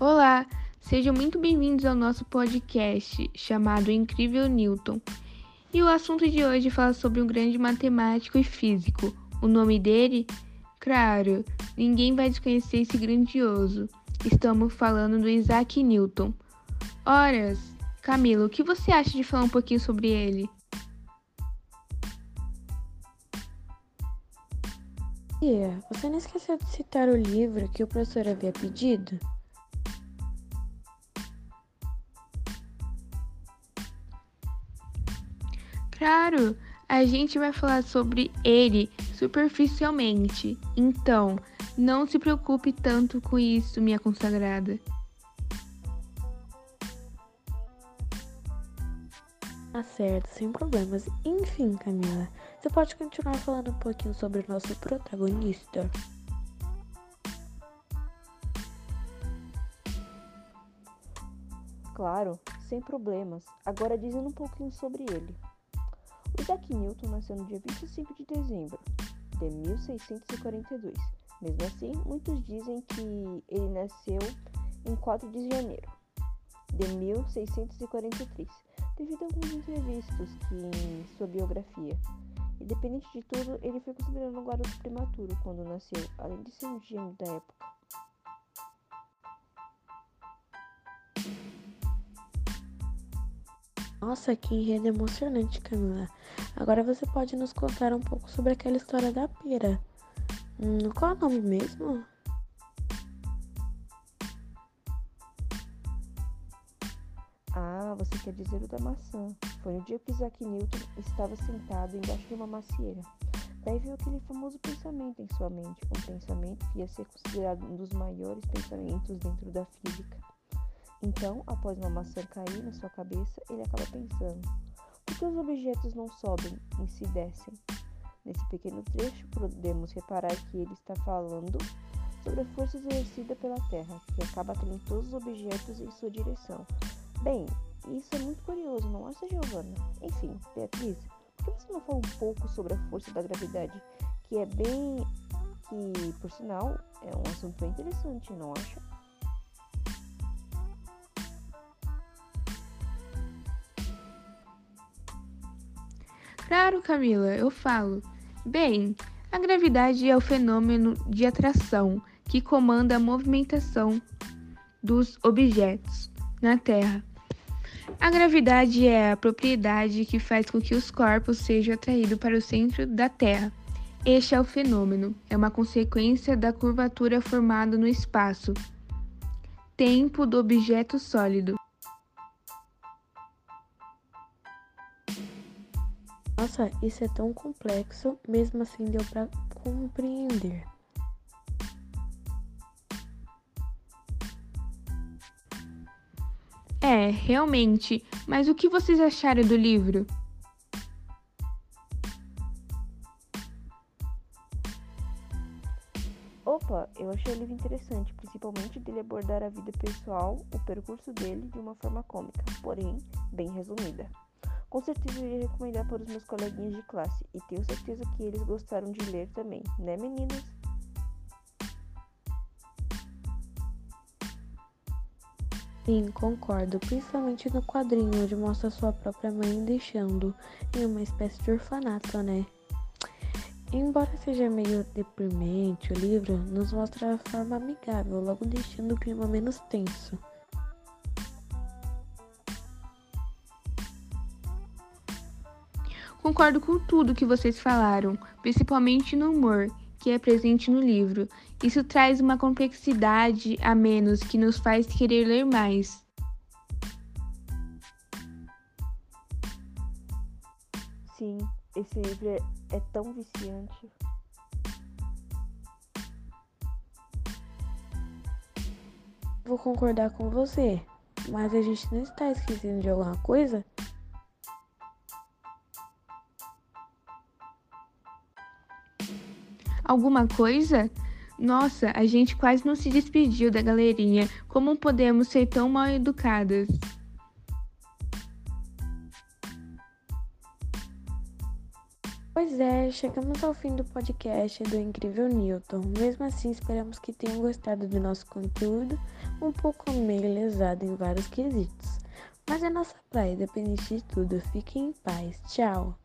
Olá, sejam muito bem-vindos ao nosso podcast chamado Incrível Newton. E o assunto de hoje fala sobre um grande matemático e físico. O nome dele? Claro, ninguém vai desconhecer esse grandioso. Estamos falando do Isaac Newton. Horas, Camila, o que você acha de falar um pouquinho sobre ele? Tia, você não esqueceu de citar o livro que o professor havia pedido? Claro, a gente vai falar sobre ele superficialmente. Então, não se preocupe tanto com isso, minha consagrada. Tá certo, sem problemas. Enfim, Camila, você pode continuar falando um pouquinho sobre o nosso protagonista? Claro, sem problemas. Agora dizendo um pouquinho sobre ele. Isaac Newton nasceu no dia 25 de dezembro de 1642. Mesmo assim, muitos dizem que ele nasceu em 4 de janeiro de 1643, devido a alguns entrevistos que em sua biografia Independente de tudo, ele foi considerado um garoto prematuro quando nasceu, além de ser um gênio da época. Nossa, que enredo emocionante, Camila. Agora você pode nos contar um pouco sobre aquela história da pera. Hum, qual é o nome mesmo? Ah, você quer dizer o da maçã. Foi no dia que Isaac Newton estava sentado embaixo de uma macieira. Daí veio aquele famoso pensamento em sua mente, um pensamento que ia ser considerado um dos maiores pensamentos dentro da física. Então, após uma maçã cair na sua cabeça, ele acaba pensando: por que os objetos não sobem e se descem? Nesse pequeno trecho, podemos reparar que ele está falando sobre a força exercida pela Terra, que acaba atraindo todos os objetos em sua direção, Bem, isso é muito curioso, não acha, Giovana? Enfim, Beatriz, por que você não fala um pouco sobre a força da gravidade? Que é bem. que, por sinal, é um assunto bem interessante, não acha? Claro, Camila, eu falo. Bem, a gravidade é o fenômeno de atração que comanda a movimentação dos objetos na Terra. A gravidade é a propriedade que faz com que os corpos sejam atraídos para o centro da Terra. Este é o fenômeno, é uma consequência da curvatura formada no espaço, tempo do objeto sólido. Nossa, isso é tão complexo, mesmo assim deu para compreender. É, realmente. Mas o que vocês acharam do livro? Opa, eu achei o livro interessante, principalmente dele abordar a vida pessoal, o percurso dele de uma forma cômica, porém bem resumida. Com certeza eu iria recomendar para os meus coleguinhas de classe e tenho certeza que eles gostaram de ler também, né meninas? Sim, concordo, principalmente no quadrinho onde mostra sua própria mãe deixando em uma espécie de orfanato, né? Embora seja meio deprimente, o livro nos mostra a forma amigável, logo deixando o clima menos tenso. Concordo com tudo que vocês falaram, principalmente no humor que é presente no livro. Isso traz uma complexidade a menos que nos faz querer ler mais. Sim, esse livro é, é tão viciante. Vou concordar com você, mas a gente não está esquecendo de alguma coisa? Alguma coisa? Nossa, a gente quase não se despediu da galerinha. Como podemos ser tão mal educadas? Pois é, chegamos ao fim do podcast do Incrível Newton. Mesmo assim, esperamos que tenham gostado do nosso conteúdo, um pouco meio lesado em vários quesitos. Mas é nossa praia, dependente de tudo. Fiquem em paz. Tchau!